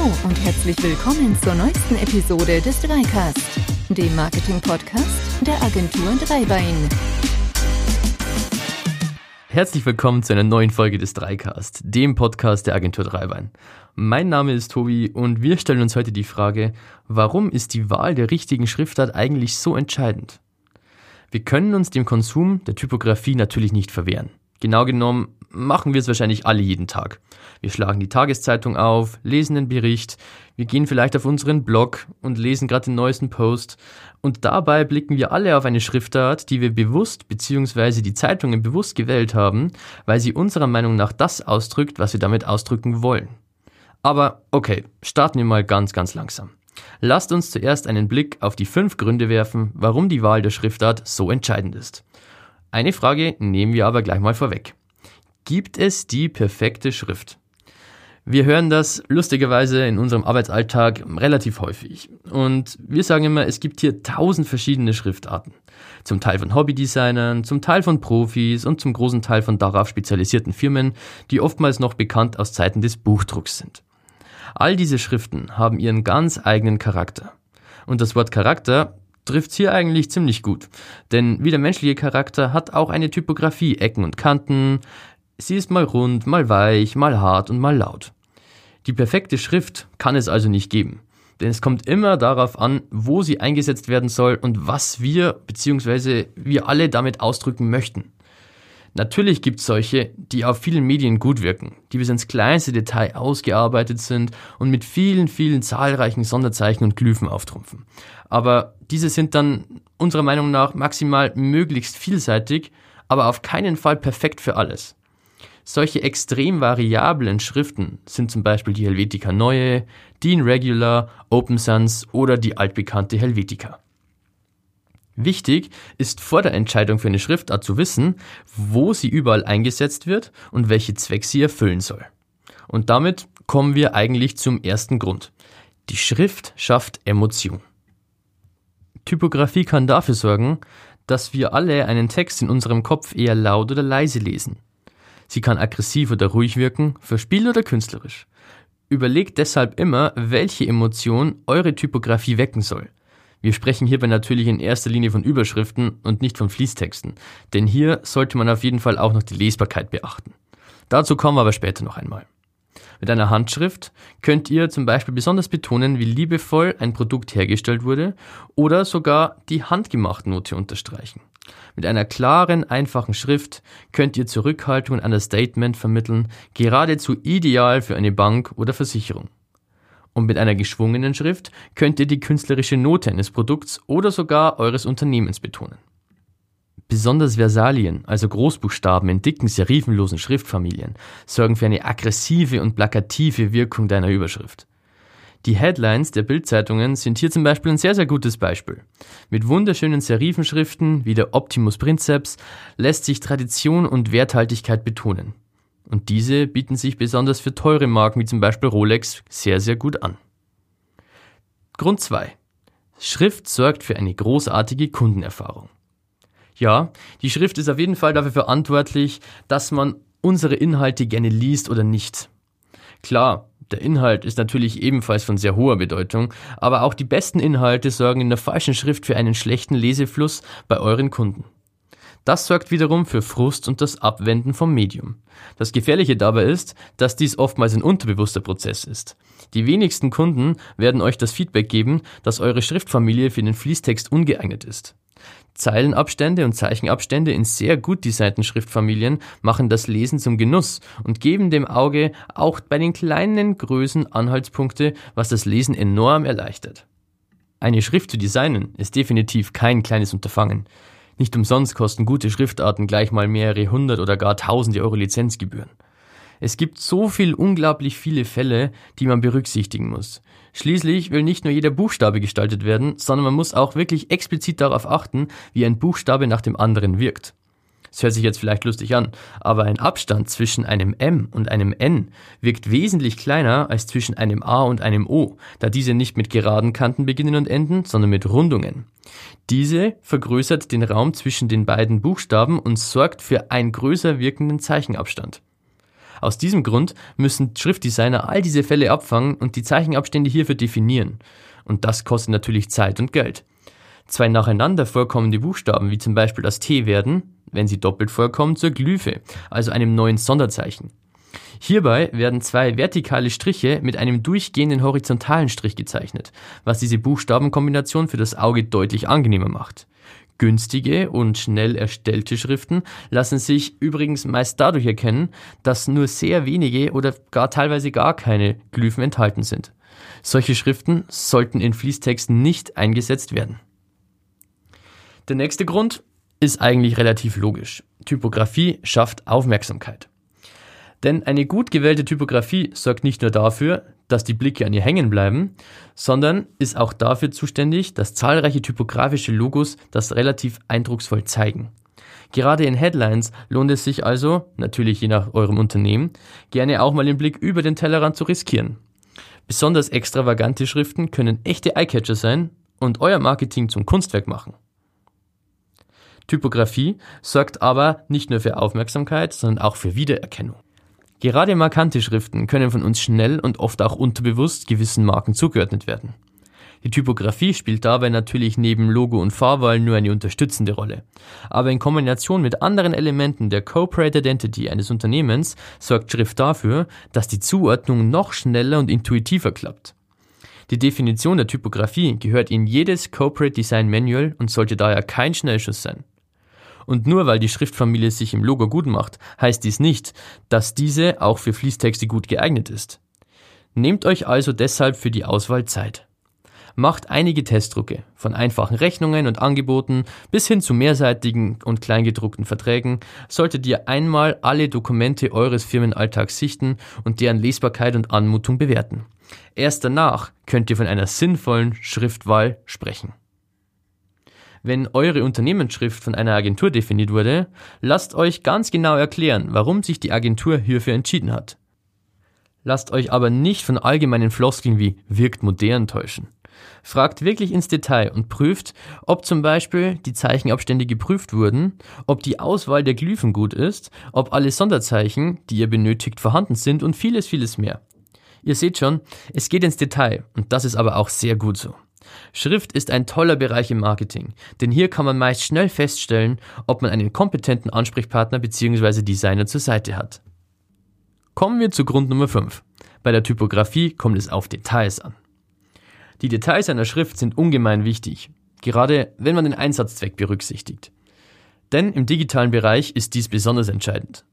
Hallo und herzlich willkommen zur neuesten Episode des Dreicast, dem Marketing-Podcast der Agentur Dreibein. Herzlich willkommen zu einer neuen Folge des Dreicast, dem Podcast der Agentur Dreibein. Mein Name ist Tobi und wir stellen uns heute die Frage, warum ist die Wahl der richtigen Schriftart eigentlich so entscheidend? Wir können uns dem Konsum der Typografie natürlich nicht verwehren. Genau genommen machen wir es wahrscheinlich alle jeden Tag. Wir schlagen die Tageszeitung auf, lesen den Bericht, wir gehen vielleicht auf unseren Blog und lesen gerade den neuesten Post und dabei blicken wir alle auf eine Schriftart, die wir bewusst bzw. die Zeitungen bewusst gewählt haben, weil sie unserer Meinung nach das ausdrückt, was wir damit ausdrücken wollen. Aber okay, starten wir mal ganz, ganz langsam. Lasst uns zuerst einen Blick auf die fünf Gründe werfen, warum die Wahl der Schriftart so entscheidend ist. Eine Frage nehmen wir aber gleich mal vorweg. Gibt es die perfekte Schrift? Wir hören das lustigerweise in unserem Arbeitsalltag relativ häufig. Und wir sagen immer, es gibt hier tausend verschiedene Schriftarten. Zum Teil von Hobbydesignern, zum Teil von Profis und zum großen Teil von darauf spezialisierten Firmen, die oftmals noch bekannt aus Zeiten des Buchdrucks sind. All diese Schriften haben ihren ganz eigenen Charakter. Und das Wort Charakter trifft's hier eigentlich ziemlich gut. Denn wie der menschliche Charakter hat auch eine Typografie Ecken und Kanten. Sie ist mal rund, mal weich, mal hart und mal laut. Die perfekte Schrift kann es also nicht geben. Denn es kommt immer darauf an, wo sie eingesetzt werden soll und was wir bzw. wir alle damit ausdrücken möchten. Natürlich gibt es solche, die auf vielen Medien gut wirken, die bis ins kleinste Detail ausgearbeitet sind und mit vielen, vielen zahlreichen Sonderzeichen und Glyphen auftrumpfen. Aber diese sind dann unserer Meinung nach maximal möglichst vielseitig, aber auf keinen Fall perfekt für alles. Solche extrem variablen Schriften sind zum Beispiel die Helvetica Neue, die in Regular, Open Sans oder die altbekannte Helvetica. Wichtig ist vor der Entscheidung für eine Schriftart zu wissen, wo sie überall eingesetzt wird und welche Zweck sie erfüllen soll. Und damit kommen wir eigentlich zum ersten Grund. Die Schrift schafft Emotion. Typografie kann dafür sorgen, dass wir alle einen Text in unserem Kopf eher laut oder leise lesen. Sie kann aggressiv oder ruhig wirken, verspielt oder künstlerisch. Überlegt deshalb immer, welche Emotion eure Typografie wecken soll. Wir sprechen hierbei natürlich in erster Linie von Überschriften und nicht von Fließtexten, denn hier sollte man auf jeden Fall auch noch die Lesbarkeit beachten. Dazu kommen wir aber später noch einmal. Mit einer Handschrift könnt ihr zum Beispiel besonders betonen, wie liebevoll ein Produkt hergestellt wurde oder sogar die Handgemachtnote unterstreichen. Mit einer klaren, einfachen Schrift könnt ihr Zurückhaltung und Understatement vermitteln, geradezu ideal für eine Bank oder Versicherung. Und mit einer geschwungenen Schrift könnt ihr die künstlerische Note eines Produkts oder sogar eures Unternehmens betonen. Besonders Versalien, also Großbuchstaben in dicken, serifenlosen Schriftfamilien, sorgen für eine aggressive und plakative Wirkung deiner Überschrift. Die Headlines der Bildzeitungen sind hier zum Beispiel ein sehr, sehr gutes Beispiel. Mit wunderschönen Serifenschriften wie der Optimus Princeps lässt sich Tradition und Werthaltigkeit betonen. Und diese bieten sich besonders für teure Marken wie zum Beispiel Rolex sehr, sehr gut an. Grund 2. Schrift sorgt für eine großartige Kundenerfahrung. Ja, die Schrift ist auf jeden Fall dafür verantwortlich, dass man unsere Inhalte gerne liest oder nicht. Klar, der Inhalt ist natürlich ebenfalls von sehr hoher Bedeutung, aber auch die besten Inhalte sorgen in der falschen Schrift für einen schlechten Lesefluss bei euren Kunden. Das sorgt wiederum für Frust und das Abwenden vom Medium. Das Gefährliche dabei ist, dass dies oftmals ein unterbewusster Prozess ist. Die wenigsten Kunden werden euch das Feedback geben, dass eure Schriftfamilie für den Fließtext ungeeignet ist. Zeilenabstände und Zeichenabstände in sehr gut designten Schriftfamilien machen das Lesen zum Genuss und geben dem Auge auch bei den kleinen Größen Anhaltspunkte, was das Lesen enorm erleichtert. Eine Schrift zu designen ist definitiv kein kleines Unterfangen. Nicht umsonst kosten gute Schriftarten gleich mal mehrere hundert oder gar tausende Euro Lizenzgebühren. Es gibt so viel unglaublich viele Fälle, die man berücksichtigen muss. Schließlich will nicht nur jeder Buchstabe gestaltet werden, sondern man muss auch wirklich explizit darauf achten, wie ein Buchstabe nach dem anderen wirkt. Es hört sich jetzt vielleicht lustig an, aber ein Abstand zwischen einem M und einem N wirkt wesentlich kleiner als zwischen einem A und einem O, da diese nicht mit geraden Kanten beginnen und enden, sondern mit Rundungen. Diese vergrößert den Raum zwischen den beiden Buchstaben und sorgt für einen größer wirkenden Zeichenabstand. Aus diesem Grund müssen Schriftdesigner all diese Fälle abfangen und die Zeichenabstände hierfür definieren. Und das kostet natürlich Zeit und Geld. Zwei nacheinander vorkommende Buchstaben, wie zum Beispiel das T, werden, wenn sie doppelt vorkommen, zur Glyphe, also einem neuen Sonderzeichen. Hierbei werden zwei vertikale Striche mit einem durchgehenden horizontalen Strich gezeichnet, was diese Buchstabenkombination für das Auge deutlich angenehmer macht. Günstige und schnell erstellte Schriften lassen sich übrigens meist dadurch erkennen, dass nur sehr wenige oder gar teilweise gar keine Glyphen enthalten sind. Solche Schriften sollten in Fließtexten nicht eingesetzt werden. Der nächste Grund ist eigentlich relativ logisch. Typografie schafft Aufmerksamkeit. Denn eine gut gewählte Typografie sorgt nicht nur dafür, dass die Blicke an ihr hängen bleiben, sondern ist auch dafür zuständig, dass zahlreiche typografische Logos das relativ eindrucksvoll zeigen. Gerade in Headlines lohnt es sich also, natürlich je nach eurem Unternehmen, gerne auch mal den Blick über den Tellerrand zu riskieren. Besonders extravagante Schriften können echte Eyecatcher sein und euer Marketing zum Kunstwerk machen. Typografie sorgt aber nicht nur für Aufmerksamkeit, sondern auch für Wiedererkennung. Gerade markante Schriften können von uns schnell und oft auch unterbewusst gewissen Marken zugeordnet werden. Die Typografie spielt dabei natürlich neben Logo und Fahrwahl nur eine unterstützende Rolle. Aber in Kombination mit anderen Elementen der Corporate Identity eines Unternehmens sorgt Schrift dafür, dass die Zuordnung noch schneller und intuitiver klappt. Die Definition der Typografie gehört in jedes Corporate Design Manual und sollte daher kein Schnellschuss sein. Und nur weil die Schriftfamilie sich im Logo gut macht, heißt dies nicht, dass diese auch für Fließtexte gut geeignet ist. Nehmt euch also deshalb für die Auswahl Zeit. Macht einige Testdrucke, von einfachen Rechnungen und Angeboten bis hin zu mehrseitigen und kleingedruckten Verträgen, solltet ihr einmal alle Dokumente eures Firmenalltags sichten und deren Lesbarkeit und Anmutung bewerten. Erst danach könnt ihr von einer sinnvollen Schriftwahl sprechen. Wenn eure Unternehmensschrift von einer Agentur definiert wurde, lasst euch ganz genau erklären, warum sich die Agentur hierfür entschieden hat. Lasst euch aber nicht von allgemeinen Floskeln wie wirkt modern täuschen. Fragt wirklich ins Detail und prüft, ob zum Beispiel die Zeichenabstände geprüft wurden, ob die Auswahl der Glyphen gut ist, ob alle Sonderzeichen, die ihr benötigt, vorhanden sind und vieles, vieles mehr. Ihr seht schon, es geht ins Detail und das ist aber auch sehr gut so. Schrift ist ein toller Bereich im Marketing, denn hier kann man meist schnell feststellen, ob man einen kompetenten Ansprechpartner bzw. Designer zur Seite hat. Kommen wir zu Grund Nummer 5. Bei der Typografie kommt es auf Details an. Die Details einer Schrift sind ungemein wichtig, gerade wenn man den Einsatzzweck berücksichtigt. Denn im digitalen Bereich ist dies besonders entscheidend.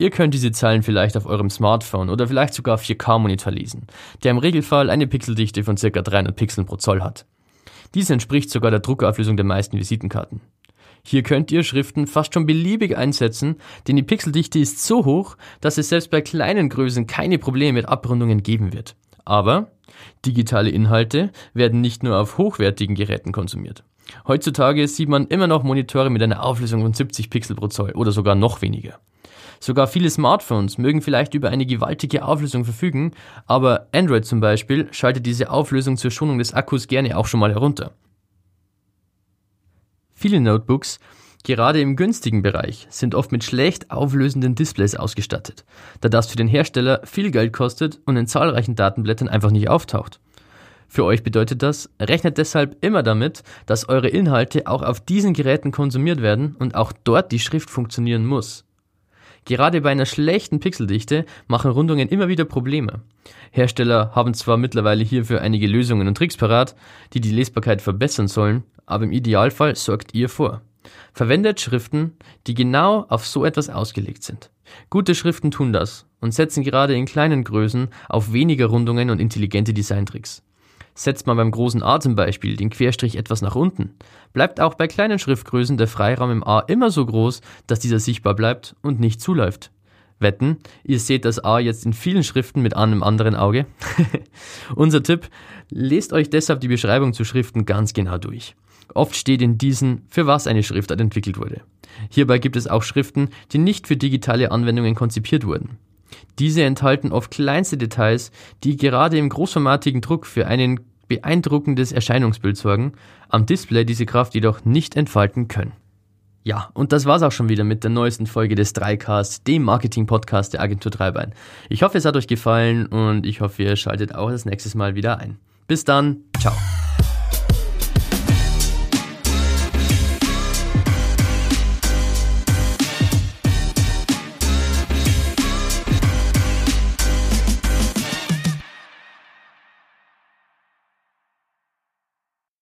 Ihr könnt diese Zeilen vielleicht auf eurem Smartphone oder vielleicht sogar 4K-Monitor lesen, der im Regelfall eine Pixeldichte von ca. 300 Pixeln pro Zoll hat. Dies entspricht sogar der Druckauflösung der meisten Visitenkarten. Hier könnt ihr Schriften fast schon beliebig einsetzen, denn die Pixeldichte ist so hoch, dass es selbst bei kleinen Größen keine Probleme mit Abrundungen geben wird. Aber digitale Inhalte werden nicht nur auf hochwertigen Geräten konsumiert. Heutzutage sieht man immer noch Monitore mit einer Auflösung von 70 Pixel pro Zoll oder sogar noch weniger. Sogar viele Smartphones mögen vielleicht über eine gewaltige Auflösung verfügen, aber Android zum Beispiel schaltet diese Auflösung zur Schonung des Akkus gerne auch schon mal herunter. Viele Notebooks, gerade im günstigen Bereich, sind oft mit schlecht auflösenden Displays ausgestattet, da das für den Hersteller viel Geld kostet und in zahlreichen Datenblättern einfach nicht auftaucht. Für euch bedeutet das, rechnet deshalb immer damit, dass eure Inhalte auch auf diesen Geräten konsumiert werden und auch dort die Schrift funktionieren muss. Gerade bei einer schlechten Pixeldichte machen Rundungen immer wieder Probleme. Hersteller haben zwar mittlerweile hierfür einige Lösungen und Tricks parat, die die Lesbarkeit verbessern sollen, aber im Idealfall sorgt ihr vor. Verwendet Schriften, die genau auf so etwas ausgelegt sind. Gute Schriften tun das und setzen gerade in kleinen Größen auf weniger Rundungen und intelligente Designtricks. Setzt man beim großen A zum Beispiel den Querstrich etwas nach unten, bleibt auch bei kleinen Schriftgrößen der Freiraum im A immer so groß, dass dieser sichtbar bleibt und nicht zuläuft. Wetten, ihr seht das A jetzt in vielen Schriften mit einem anderen Auge? Unser Tipp, lest euch deshalb die Beschreibung zu Schriften ganz genau durch. Oft steht in diesen, für was eine Schriftart entwickelt wurde. Hierbei gibt es auch Schriften, die nicht für digitale Anwendungen konzipiert wurden. Diese enthalten oft kleinste Details, die gerade im großformatigen Druck für ein beeindruckendes Erscheinungsbild sorgen, am Display diese Kraft jedoch nicht entfalten können. Ja, und das war's auch schon wieder mit der neuesten Folge des Dreicast, dem Marketing-Podcast der Agentur Dreibein. Ich hoffe, es hat euch gefallen und ich hoffe, ihr schaltet auch das nächste Mal wieder ein. Bis dann, ciao.